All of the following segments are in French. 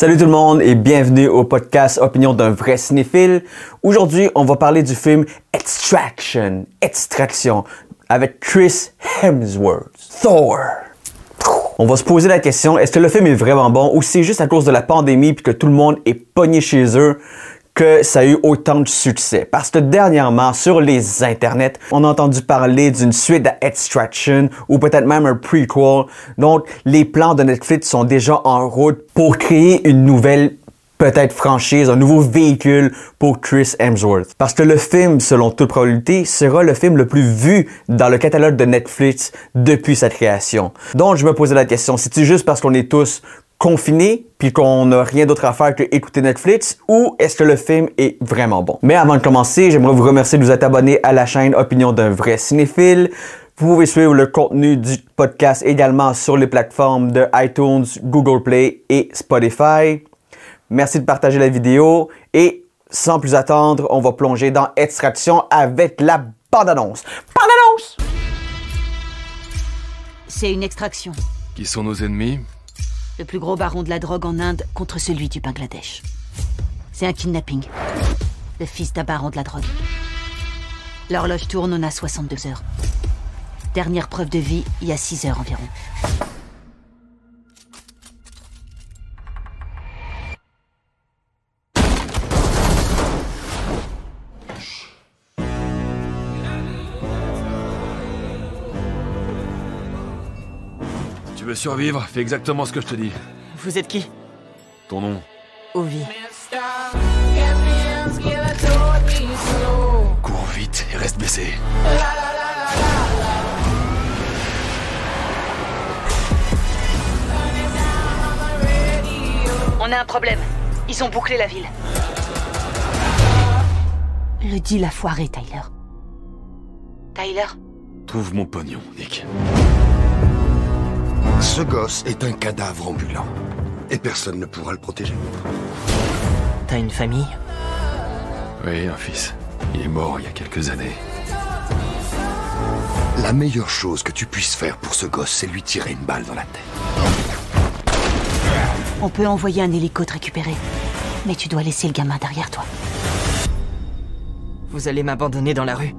Salut tout le monde et bienvenue au podcast Opinion d'un vrai cinéphile. Aujourd'hui, on va parler du film Extraction, Extraction, avec Chris Hemsworth, Thor. On va se poser la question, est-ce que le film est vraiment bon ou c'est juste à cause de la pandémie puis que tout le monde est pogné chez eux? Que ça a eu autant de succès. Parce que dernièrement, sur les internets, on a entendu parler d'une suite à Extraction ou peut-être même un prequel. Donc, les plans de Netflix sont déjà en route pour créer une nouvelle peut-être franchise, un nouveau véhicule pour Chris Hemsworth. Parce que le film, selon toute probabilité, sera le film le plus vu dans le catalogue de Netflix depuis sa création. Donc, je me posais la question, c'est-tu juste parce qu'on est tous confinés puis qu'on n'a rien d'autre à faire que écouter Netflix ou est-ce que le film est vraiment bon? Mais avant de commencer, j'aimerais vous remercier de vous être abonné à la chaîne Opinion d'un vrai cinéphile. Vous pouvez suivre le contenu du podcast également sur les plateformes de iTunes, Google Play et Spotify. Merci de partager la vidéo et sans plus attendre, on va plonger dans Extraction avec la bande-annonce. Bande-annonce! C'est une extraction. Qui sont nos ennemis? Le plus gros baron de la drogue en Inde contre celui du Bangladesh. C'est un kidnapping. Le fils d'un baron de la drogue. L'horloge tourne, on a 62 heures. Dernière preuve de vie, il y a 6 heures environ. Veux survivre Fais exactement ce que je te dis. Vous êtes qui Ton nom Ovi. Cours vite et reste baissé. On a un problème. Ils ont bouclé la ville. Le deal a foiré, Tyler. Tyler Trouve mon pognon, Nick. Ce gosse est un cadavre ambulant. Et personne ne pourra le protéger. T'as une famille? Oui, un fils. Il est mort il y a quelques années. La meilleure chose que tu puisses faire pour ce gosse, c'est lui tirer une balle dans la tête. On peut envoyer un hélico te récupérer. Mais tu dois laisser le gamin derrière toi. Vous allez m'abandonner dans la rue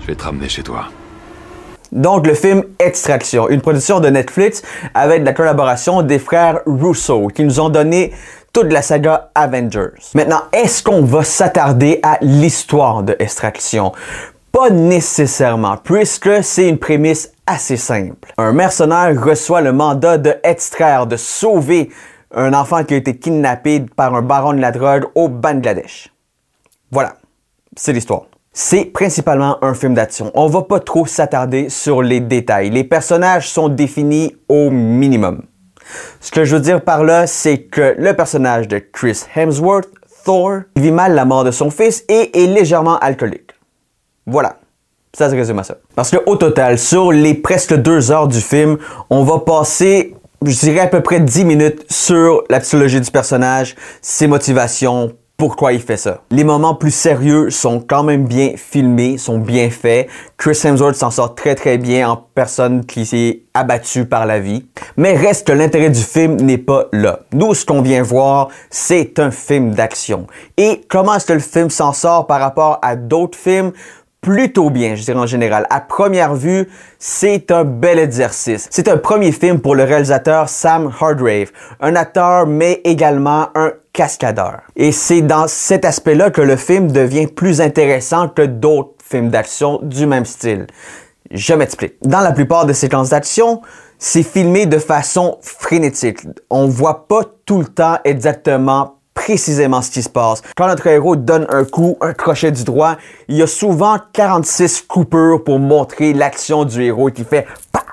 Je vais te ramener chez toi. Donc, le film Extraction, une production de Netflix avec la collaboration des frères Russo qui nous ont donné toute la saga Avengers. Maintenant, est-ce qu'on va s'attarder à l'histoire de Extraction? Pas nécessairement, puisque c'est une prémisse assez simple. Un mercenaire reçoit le mandat de extraire, de sauver un enfant qui a été kidnappé par un baron de la drogue au Bangladesh. Voilà, c'est l'histoire. C'est principalement un film d'action. On va pas trop s'attarder sur les détails. Les personnages sont définis au minimum. Ce que je veux dire par là, c'est que le personnage de Chris Hemsworth, Thor, vit mal la mort de son fils et est légèrement alcoolique. Voilà. Ça se résume à ça. Parce que au total, sur les presque deux heures du film, on va passer, je dirais à peu près 10 minutes sur la psychologie du personnage, ses motivations, pourquoi il fait ça? Les moments plus sérieux sont quand même bien filmés, sont bien faits. Chris Hemsworth s'en sort très très bien en personne qui s'est abattue par la vie. Mais reste que l'intérêt du film n'est pas là. Nous, ce qu'on vient voir, c'est un film d'action. Et comment est-ce que le film s'en sort par rapport à d'autres films? Plutôt bien, je dirais en général. À première vue, c'est un bel exercice. C'est un premier film pour le réalisateur Sam Hargrave, un acteur mais également un cascadeur. Et c'est dans cet aspect-là que le film devient plus intéressant que d'autres films d'action du même style. Je m'explique. Dans la plupart des séquences d'action, c'est filmé de façon frénétique. On voit pas tout le temps exactement précisément ce qui se passe. Quand notre héros donne un coup, un crochet du droit, il y a souvent 46 coupures pour montrer l'action du héros qui fait pa,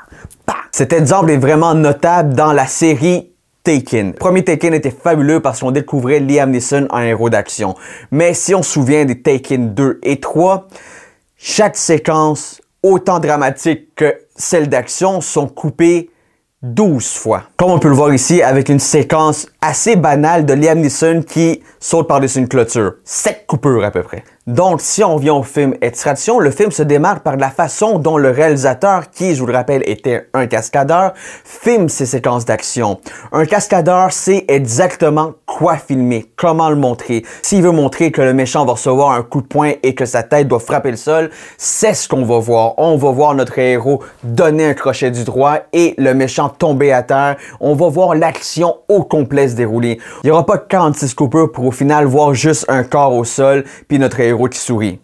pa. Cet exemple est vraiment notable dans la série Taken. Le premier Taken était fabuleux parce qu'on découvrait Liam Neeson en héros d'action. Mais si on se souvient des Taken 2 et 3, chaque séquence, autant dramatique que celle d'action, sont coupées 12 fois. Comme on peut le voir ici avec une séquence assez banale de Liam Neeson qui saute par-dessus une clôture. Sept coupures à peu près. Donc, si on vient au film Extraction, le film se démarre par la façon dont le réalisateur, qui, je vous le rappelle, était un cascadeur, filme ses séquences d'action. Un cascadeur sait exactement quoi filmer, comment le montrer. S'il veut montrer que le méchant va recevoir un coup de poing et que sa tête doit frapper le sol, c'est ce qu'on va voir. On va voir notre héros donner un crochet du droit et le méchant tomber à terre. On va voir l'action au complet se dérouler. Il n'y aura pas 46 coupures pour au final voir juste un corps au sol puis notre héros qui sourit.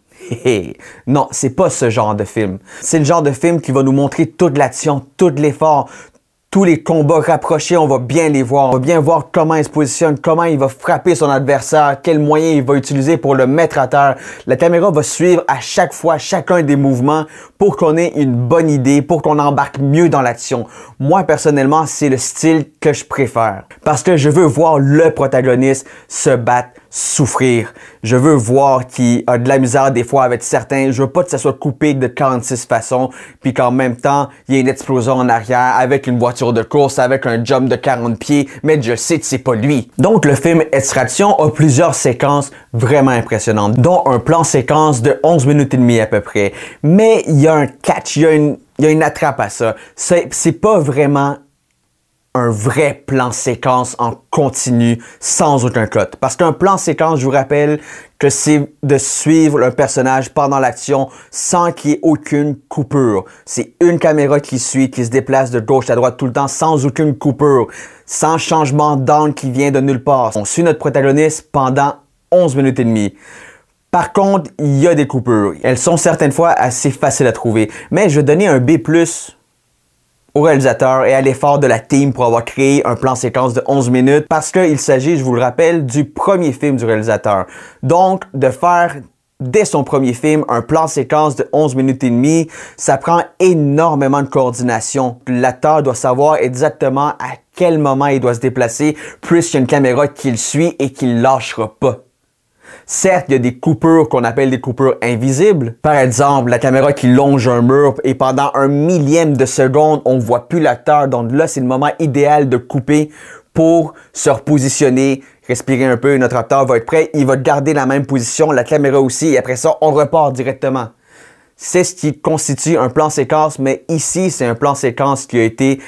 non, c'est pas ce genre de film. C'est le genre de film qui va nous montrer toute l'action, tout l'effort, tous les combats rapprochés, on va bien les voir. On va bien voir comment il se positionne, comment il va frapper son adversaire, quels moyens il va utiliser pour le mettre à terre. La caméra va suivre à chaque fois chacun des mouvements pour qu'on ait une bonne idée, pour qu'on embarque mieux dans l'action. Moi, personnellement, c'est le style que je préfère. Parce que je veux voir le protagoniste se battre souffrir. Je veux voir qu'il a de la misère des fois avec certains. Je veux pas que ça soit coupé de 46 façons, puis qu'en même temps, il y ait une explosion en arrière avec une voiture de course, avec un jump de 40 pieds, mais je sais que c'est pas lui. Donc le film Extraction a plusieurs séquences vraiment impressionnantes, dont un plan séquence de 11 minutes et demie à peu près. Mais il y a un catch, il y a une, il y a une attrape à ça. C'est pas vraiment un vrai plan séquence en continu sans aucun cut. Parce qu'un plan séquence, je vous rappelle que c'est de suivre le personnage pendant l'action sans qu'il y ait aucune coupure. C'est une caméra qui suit, qui se déplace de gauche à droite tout le temps sans aucune coupure, sans changement d'angle qui vient de nulle part. On suit notre protagoniste pendant 11 minutes et demie. Par contre, il y a des coupures. Elles sont certaines fois assez faciles à trouver. Mais je vais donner un B+, au réalisateur et à l'effort de la team pour avoir créé un plan séquence de 11 minutes parce qu'il s'agit, je vous le rappelle, du premier film du réalisateur. Donc, de faire dès son premier film un plan séquence de 11 minutes et demie, ça prend énormément de coordination. L'acteur doit savoir exactement à quel moment il doit se déplacer, puisqu'il y a une caméra qui le suit et qui ne lâchera pas. Certes, il y a des coupures qu'on appelle des coupures invisibles. Par exemple, la caméra qui longe un mur et pendant un millième de seconde, on voit plus l'acteur. Donc là, c'est le moment idéal de couper pour se repositionner, respirer un peu. Notre acteur va être prêt. Il va garder la même position, la caméra aussi. Et après ça, on repart directement. C'est ce qui constitue un plan séquence, mais ici, c'est un plan séquence qui a été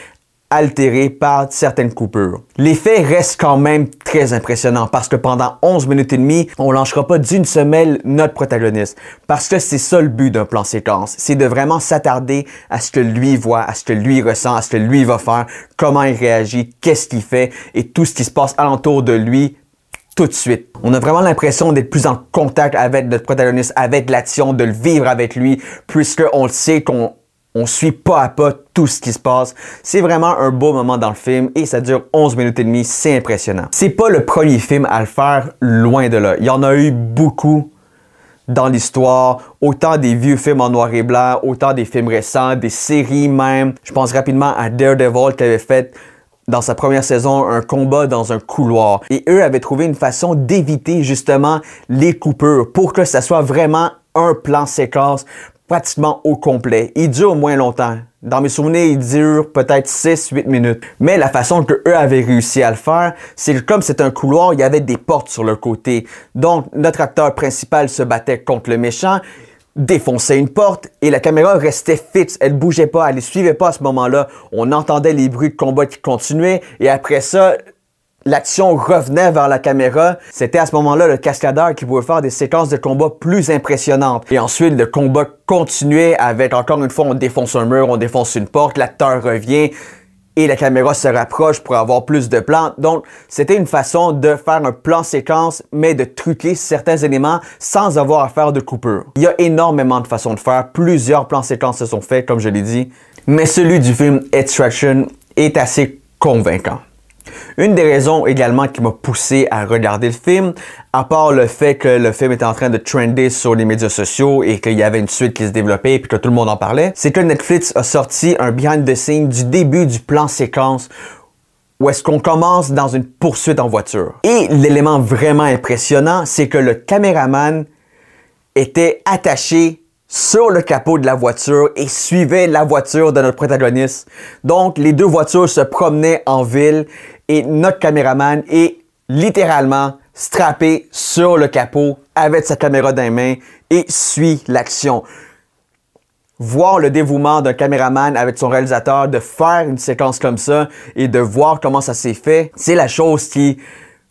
altéré par certaines coupures. L'effet reste quand même très impressionnant parce que pendant 11 minutes et demie, on lâchera pas d'une semelle notre protagoniste. Parce que c'est ça le but d'un plan séquence. C'est de vraiment s'attarder à ce que lui voit, à ce que lui ressent, à ce que lui va faire, comment il réagit, qu'est-ce qu'il fait et tout ce qui se passe alentour de lui tout de suite. On a vraiment l'impression d'être plus en contact avec notre protagoniste, avec l'action, de le vivre avec lui, puisque on le sait qu'on on suit pas à pas tout ce qui se passe. C'est vraiment un beau moment dans le film et ça dure 11 minutes et demie. C'est impressionnant. C'est pas le premier film à le faire, loin de là. Il y en a eu beaucoup dans l'histoire, autant des vieux films en noir et blanc, autant des films récents, des séries même. Je pense rapidement à Daredevil qui avait fait dans sa première saison un combat dans un couloir. Et eux avaient trouvé une façon d'éviter justement les coupures pour que ça soit vraiment un plan séquence pratiquement au complet. Il dure moins longtemps. Dans mes souvenirs, il dure peut-être 6-8 minutes. Mais la façon que eux avaient réussi à le faire, c'est comme c'est un couloir, il y avait des portes sur le côté. Donc, notre acteur principal se battait contre le méchant, défonçait une porte et la caméra restait fixe. Elle bougeait pas, elle ne suivait pas à ce moment-là. On entendait les bruits de combat qui continuaient et après ça, l'action revenait vers la caméra, c'était à ce moment-là le cascadeur qui pouvait faire des séquences de combat plus impressionnantes. Et ensuite, le combat continuait avec, encore une fois, on défonce un mur, on défonce une porte, l'acteur revient et la caméra se rapproche pour avoir plus de plans. Donc, c'était une façon de faire un plan séquence, mais de truquer certains éléments sans avoir à faire de coupure. Il y a énormément de façons de faire. Plusieurs plans séquences se sont faits, comme je l'ai dit. Mais celui du film Extraction est assez convaincant. Une des raisons également qui m'a poussé à regarder le film, à part le fait que le film était en train de trender sur les médias sociaux et qu'il y avait une suite qui se développait et que tout le monde en parlait, c'est que Netflix a sorti un behind the scenes du début du plan séquence où est-ce qu'on commence dans une poursuite en voiture. Et l'élément vraiment impressionnant, c'est que le caméraman était attaché sur le capot de la voiture et suivait la voiture de notre protagoniste. Donc, les deux voitures se promenaient en ville et notre caméraman est littéralement strappé sur le capot avec sa caméra dans les mains et suit l'action. Voir le dévouement d'un caméraman avec son réalisateur de faire une séquence comme ça et de voir comment ça s'est fait, c'est la chose qui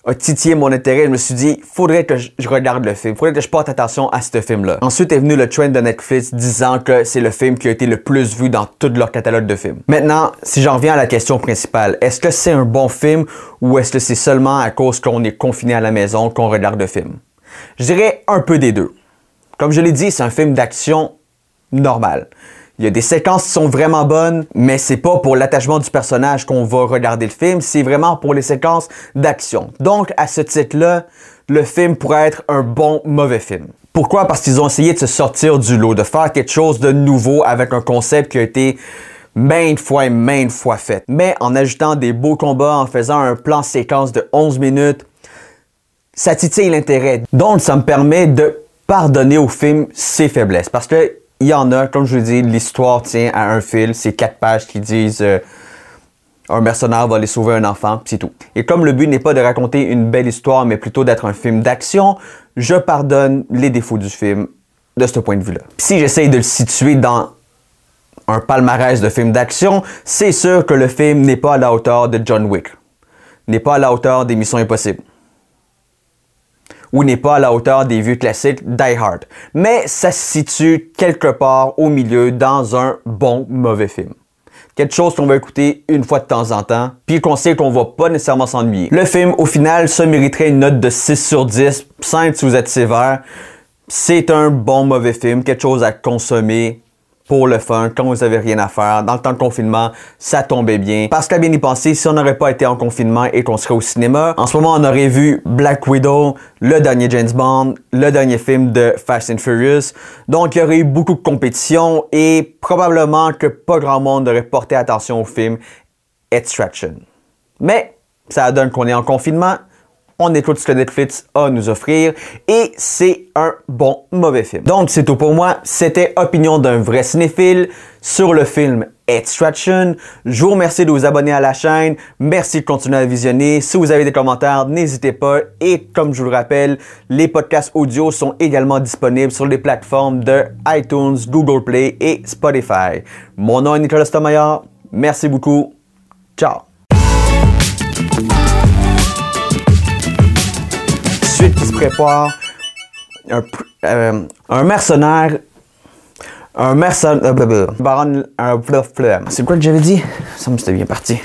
a titillé mon intérêt. Je me suis dit, faudrait que je regarde le film, faudrait que je porte attention à ce film-là. Ensuite est venu le trend de Netflix disant que c'est le film qui a été le plus vu dans tout leur catalogue de films. Maintenant, si j'en reviens à la question principale, est-ce que c'est un bon film ou est-ce que c'est seulement à cause qu'on est confiné à la maison qu'on regarde le film? Je dirais un peu des deux. Comme je l'ai dit, c'est un film d'action normal. Il y a des séquences qui sont vraiment bonnes, mais c'est pas pour l'attachement du personnage qu'on va regarder le film, c'est vraiment pour les séquences d'action. Donc, à ce titre-là, le film pourrait être un bon mauvais film. Pourquoi? Parce qu'ils ont essayé de se sortir du lot, de faire quelque chose de nouveau avec un concept qui a été maintes fois et maintes fois fait. Mais en ajoutant des beaux combats, en faisant un plan séquence de 11 minutes, ça titille l'intérêt. Donc, ça me permet de pardonner au film ses faiblesses. Parce que il y en a, comme je vous dis, l'histoire tient à un fil. C'est quatre pages qui disent euh, un mercenaire va aller sauver un enfant, c'est tout. Et comme le but n'est pas de raconter une belle histoire, mais plutôt d'être un film d'action, je pardonne les défauts du film de ce point de vue-là. Si j'essaye de le situer dans un palmarès de films d'action, c'est sûr que le film n'est pas à la hauteur de John Wick, n'est pas à la hauteur des Missions Impossibles ou n'est pas à la hauteur des vieux classiques Die Hard. Mais ça se situe quelque part au milieu dans un bon mauvais film. Quelque chose qu'on va écouter une fois de temps en temps, puis qu'on sait qu'on va pas nécessairement s'ennuyer. Le film, au final, se mériterait une note de 6 sur 10, 5 si vous êtes sévère. C'est un bon mauvais film, quelque chose à consommer pour le fun, quand vous avez rien à faire. Dans le temps de confinement, ça tombait bien. Parce qu'à bien y penser, si on n'aurait pas été en confinement et qu'on serait au cinéma, en ce moment, on aurait vu Black Widow, le dernier James Bond, le dernier film de Fast and Furious. Donc, il y aurait eu beaucoup de compétition et probablement que pas grand monde aurait porté attention au film Extraction. Mais, ça donne qu'on est en confinement, on écoute ce que Netflix a à nous offrir et c'est un bon mauvais film. Donc c'est tout pour moi, c'était Opinion d'un vrai cinéphile sur le film Extraction. Je vous remercie de vous abonner à la chaîne, merci de continuer à visionner. Si vous avez des commentaires, n'hésitez pas et comme je vous le rappelle, les podcasts audio sont également disponibles sur les plateformes de iTunes, Google Play et Spotify. Mon nom est Nicolas Tomayor, merci beaucoup, ciao! Suite qui se prépare. Un, euh, un mercenaire. Un mercenaire. Baron. Un. C'est quoi que j'avais dit? Ça me c'était bien parti.